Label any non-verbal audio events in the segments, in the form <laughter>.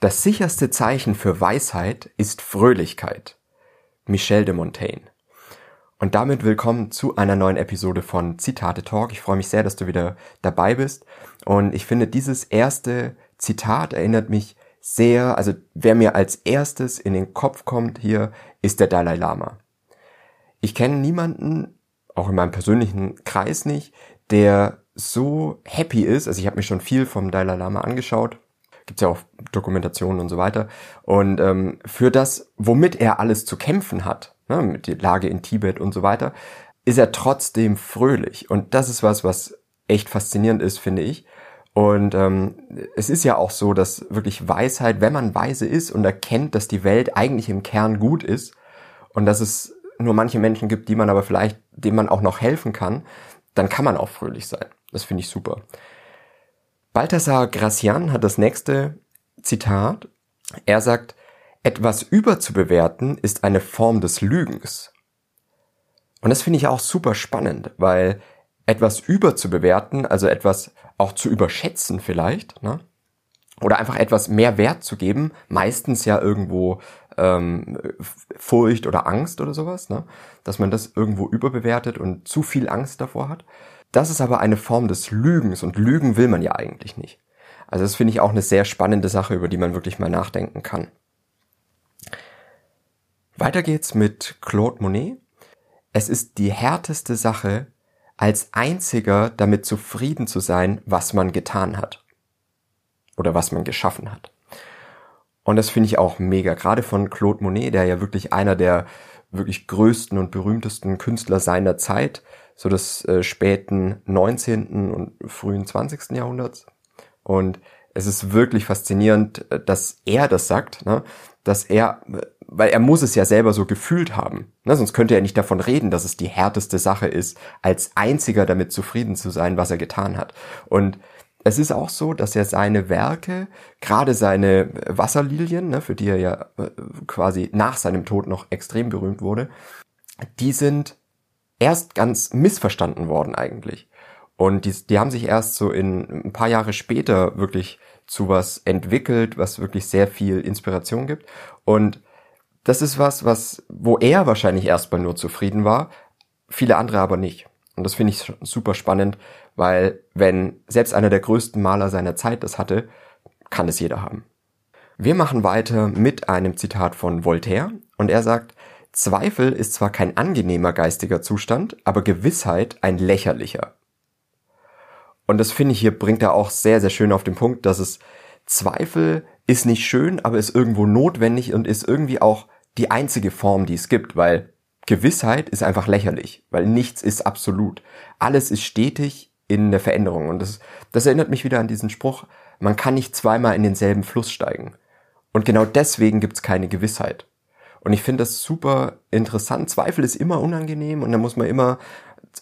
Das sicherste Zeichen für Weisheit ist Fröhlichkeit. Michel de Montaigne. Und damit willkommen zu einer neuen Episode von Zitate Talk. Ich freue mich sehr, dass du wieder dabei bist. Und ich finde, dieses erste Zitat erinnert mich sehr, also wer mir als erstes in den Kopf kommt hier, ist der Dalai Lama. Ich kenne niemanden, auch in meinem persönlichen Kreis nicht, der so happy ist. Also ich habe mir schon viel vom Dalai Lama angeschaut. Gibt's ja auch Dokumentationen und so weiter. Und ähm, für das, womit er alles zu kämpfen hat, ne, mit der Lage in Tibet und so weiter, ist er trotzdem fröhlich. Und das ist was, was echt faszinierend ist, finde ich. Und ähm, es ist ja auch so, dass wirklich Weisheit, wenn man weise ist und erkennt, dass die Welt eigentlich im Kern gut ist und dass es nur manche Menschen gibt, die man aber vielleicht, denen man auch noch helfen kann, dann kann man auch fröhlich sein. Das finde ich super. Balthasar Gracian hat das nächste Zitat. Er sagt, etwas überzubewerten ist eine Form des Lügens. Und das finde ich auch super spannend, weil etwas überzubewerten, also etwas auch zu überschätzen vielleicht, ne? oder einfach etwas mehr Wert zu geben, meistens ja irgendwo ähm, Furcht oder Angst oder sowas, ne? dass man das irgendwo überbewertet und zu viel Angst davor hat. Das ist aber eine Form des Lügens und Lügen will man ja eigentlich nicht. Also das finde ich auch eine sehr spannende Sache, über die man wirklich mal nachdenken kann. Weiter geht's mit Claude Monet. Es ist die härteste Sache, als einziger damit zufrieden zu sein, was man getan hat. Oder was man geschaffen hat. Und das finde ich auch mega, gerade von Claude Monet, der ja wirklich einer der wirklich größten und berühmtesten Künstler seiner Zeit, so des äh, späten 19. und frühen 20. Jahrhunderts. Und es ist wirklich faszinierend, äh, dass er das sagt, ne? dass er, weil er muss es ja selber so gefühlt haben, ne? sonst könnte er nicht davon reden, dass es die härteste Sache ist, als einziger damit zufrieden zu sein, was er getan hat. Und es ist auch so, dass er seine Werke, gerade seine Wasserlilien, ne, für die er ja äh, quasi nach seinem Tod noch extrem berühmt wurde, die sind erst ganz missverstanden worden eigentlich. Und die, die haben sich erst so in ein paar Jahre später wirklich zu was entwickelt, was wirklich sehr viel Inspiration gibt. Und das ist was, was, wo er wahrscheinlich erstmal nur zufrieden war, viele andere aber nicht. Und das finde ich super spannend, weil wenn selbst einer der größten Maler seiner Zeit das hatte, kann es jeder haben. Wir machen weiter mit einem Zitat von Voltaire und er sagt, Zweifel ist zwar kein angenehmer geistiger Zustand, aber Gewissheit ein lächerlicher. Und das finde ich hier bringt er auch sehr, sehr schön auf den Punkt, dass es Zweifel ist nicht schön, aber ist irgendwo notwendig und ist irgendwie auch die einzige Form, die es gibt, weil Gewissheit ist einfach lächerlich, weil nichts ist absolut. Alles ist stetig in der Veränderung. Und das, das erinnert mich wieder an diesen Spruch, man kann nicht zweimal in denselben Fluss steigen. Und genau deswegen gibt es keine Gewissheit. Und ich finde das super interessant. Zweifel ist immer unangenehm und da muss man immer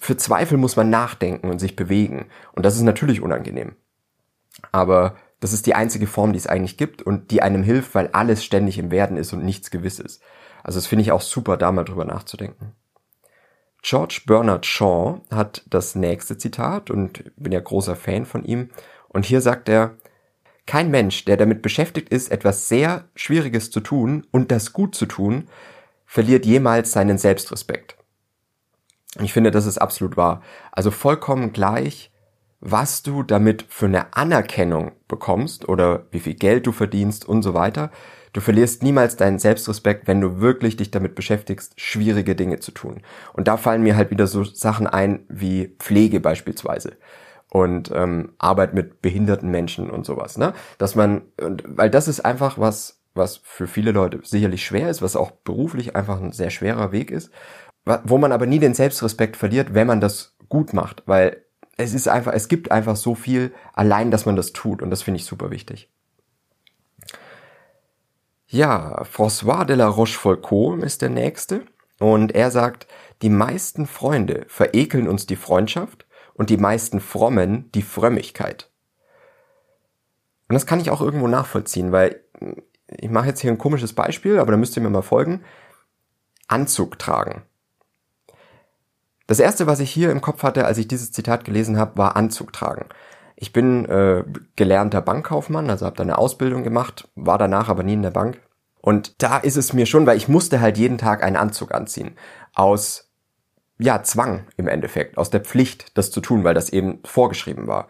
für Zweifel muss man nachdenken und sich bewegen. Und das ist natürlich unangenehm. Aber das ist die einzige Form, die es eigentlich gibt und die einem hilft, weil alles ständig im Werden ist und nichts gewiss ist. Also das finde ich auch super, da mal drüber nachzudenken. George Bernard Shaw hat das nächste Zitat und bin ja großer Fan von ihm. Und hier sagt er, kein Mensch, der damit beschäftigt ist, etwas sehr Schwieriges zu tun und das gut zu tun, verliert jemals seinen Selbstrespekt. Ich finde, das ist absolut wahr. Also vollkommen gleich, was du damit für eine Anerkennung bekommst oder wie viel Geld du verdienst und so weiter. Du verlierst niemals deinen Selbstrespekt, wenn du wirklich dich damit beschäftigst, schwierige Dinge zu tun. Und da fallen mir halt wieder so Sachen ein wie Pflege beispielsweise und ähm, Arbeit mit behinderten Menschen und sowas, ne? Dass man, und, weil das ist einfach was, was für viele Leute sicherlich schwer ist, was auch beruflich einfach ein sehr schwerer Weg ist wo man aber nie den Selbstrespekt verliert, wenn man das gut macht, weil es ist einfach, es gibt einfach so viel allein, dass man das tut und das finde ich super wichtig. Ja, François de la Rochefoucauld ist der nächste und er sagt, die meisten Freunde verekeln uns die Freundschaft und die meisten Frommen die Frömmigkeit. Und das kann ich auch irgendwo nachvollziehen, weil ich mache jetzt hier ein komisches Beispiel, aber da müsst ihr mir mal folgen. Anzug tragen. Das erste, was ich hier im Kopf hatte, als ich dieses Zitat gelesen habe, war Anzug tragen. Ich bin äh, gelernter Bankkaufmann, also habe da eine Ausbildung gemacht, war danach aber nie in der Bank. Und da ist es mir schon, weil ich musste halt jeden Tag einen Anzug anziehen. Aus, ja, Zwang im Endeffekt, aus der Pflicht, das zu tun, weil das eben vorgeschrieben war.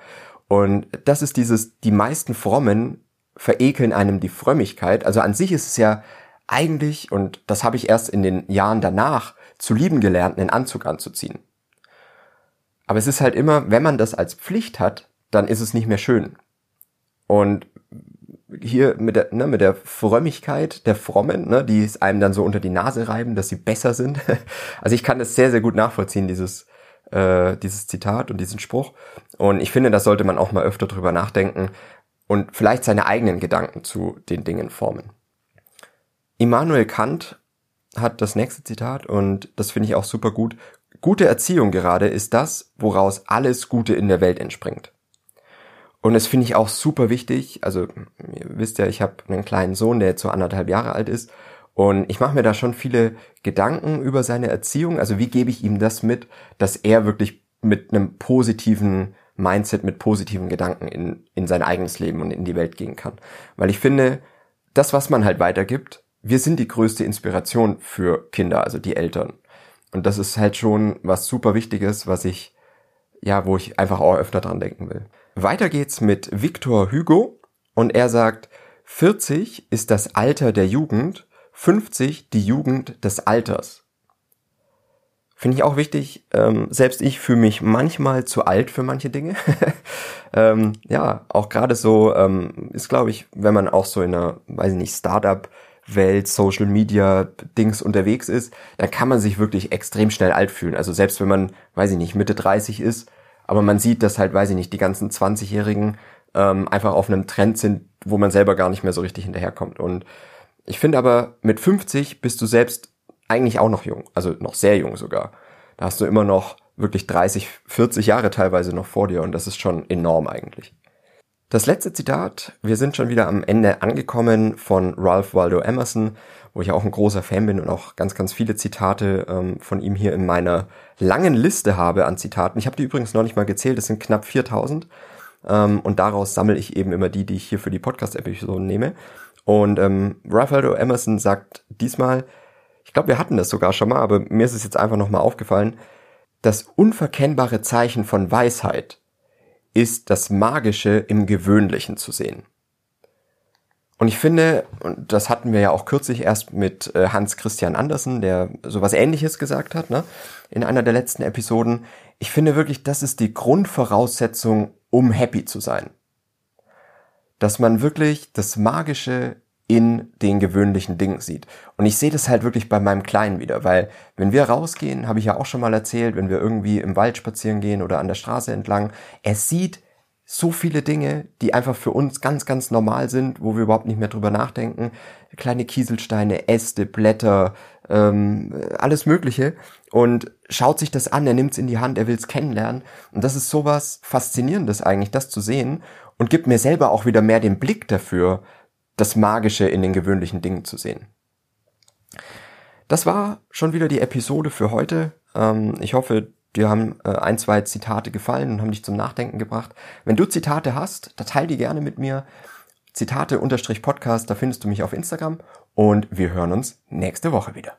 Und das ist dieses, die meisten Frommen verekeln einem die Frömmigkeit. Also an sich ist es ja eigentlich, und das habe ich erst in den Jahren danach zu lieben gelernt, einen Anzug anzuziehen. Aber es ist halt immer, wenn man das als Pflicht hat, dann ist es nicht mehr schön. Und hier mit der, ne, mit der Frömmigkeit der Frommen, ne, die es einem dann so unter die Nase reiben, dass sie besser sind. <laughs> Also ich kann das sehr, sehr gut nachvollziehen, dieses, äh, dieses Zitat und diesen Spruch. Und ich finde, da sollte man auch mal öfter drüber nachdenken und vielleicht seine eigenen Gedanken zu den Dingen formen. Immanuel Kant hat das nächste Zitat und das finde ich auch super gut. Gute Erziehung gerade ist das, woraus alles Gute in der Welt entspringt. Und das finde ich auch super wichtig. Also, ihr wisst ja, ich habe einen kleinen Sohn, der jetzt so anderthalb Jahre alt ist. Und ich mache mir da schon viele Gedanken über seine Erziehung. Also wie gebe ich ihm das mit, dass er wirklich mit einem positiven Mindset, mit positiven Gedanken in, in sein eigenes Leben und in die Welt gehen kann. Weil ich finde, das, was man halt weitergibt, wir sind die größte Inspiration für Kinder, also die Eltern. Und das ist halt schon was super Wichtiges, was ich, ja, wo ich einfach auch öfter dran denken will. Weiter geht's mit Victor Hugo und er sagt, 40 ist das Alter der Jugend, 50 die Jugend des Alters. Finde ich auch wichtig. Ähm, selbst ich fühle mich manchmal zu alt für manche Dinge. <laughs> ähm, ja, auch gerade so ähm, ist, glaube ich, wenn man auch so in einer, weiß ich nicht, Startup Welt, Social Media Dings unterwegs ist, dann kann man sich wirklich extrem schnell alt fühlen. Also selbst wenn man, weiß ich nicht, Mitte 30 ist, aber man sieht, dass halt, weiß ich nicht, die ganzen 20-Jährigen ähm, einfach auf einem Trend sind, wo man selber gar nicht mehr so richtig hinterherkommt. Und ich finde aber, mit 50 bist du selbst eigentlich auch noch jung, also noch sehr jung sogar. Da hast du immer noch wirklich 30, 40 Jahre teilweise noch vor dir und das ist schon enorm eigentlich. Das letzte Zitat, wir sind schon wieder am Ende angekommen von Ralph Waldo Emerson, wo ich auch ein großer Fan bin und auch ganz, ganz viele Zitate ähm, von ihm hier in meiner langen Liste habe an Zitaten. Ich habe die übrigens noch nicht mal gezählt, es sind knapp 4000 ähm, und daraus sammle ich eben immer die, die ich hier für die Podcast-Episoden nehme. Und ähm, Ralph Waldo Emerson sagt diesmal, ich glaube, wir hatten das sogar schon mal, aber mir ist es jetzt einfach nochmal aufgefallen, das unverkennbare Zeichen von Weisheit ist das Magische im Gewöhnlichen zu sehen. Und ich finde, und das hatten wir ja auch kürzlich erst mit äh, Hans Christian Andersen, der sowas ähnliches gesagt hat, ne, in einer der letzten Episoden. Ich finde wirklich, das ist die Grundvoraussetzung, um happy zu sein. Dass man wirklich das Magische in den gewöhnlichen Dingen sieht. Und ich sehe das halt wirklich bei meinem Kleinen wieder, weil wenn wir rausgehen, habe ich ja auch schon mal erzählt, wenn wir irgendwie im Wald spazieren gehen oder an der Straße entlang, er sieht so viele Dinge, die einfach für uns ganz, ganz normal sind, wo wir überhaupt nicht mehr drüber nachdenken. Kleine Kieselsteine, Äste, Blätter, ähm, alles Mögliche. Und schaut sich das an, er nimmt es in die Hand, er will es kennenlernen. Und das ist sowas Faszinierendes eigentlich, das zu sehen. Und gibt mir selber auch wieder mehr den Blick dafür, das Magische in den gewöhnlichen Dingen zu sehen. Das war schon wieder die Episode für heute. Ähm, ich hoffe, dir haben äh, ein, zwei Zitate gefallen und haben dich zum Nachdenken gebracht. Wenn du Zitate hast, da teil die gerne mit mir. Zitate-Podcast, da findest du mich auf Instagram und wir hören uns nächste Woche wieder.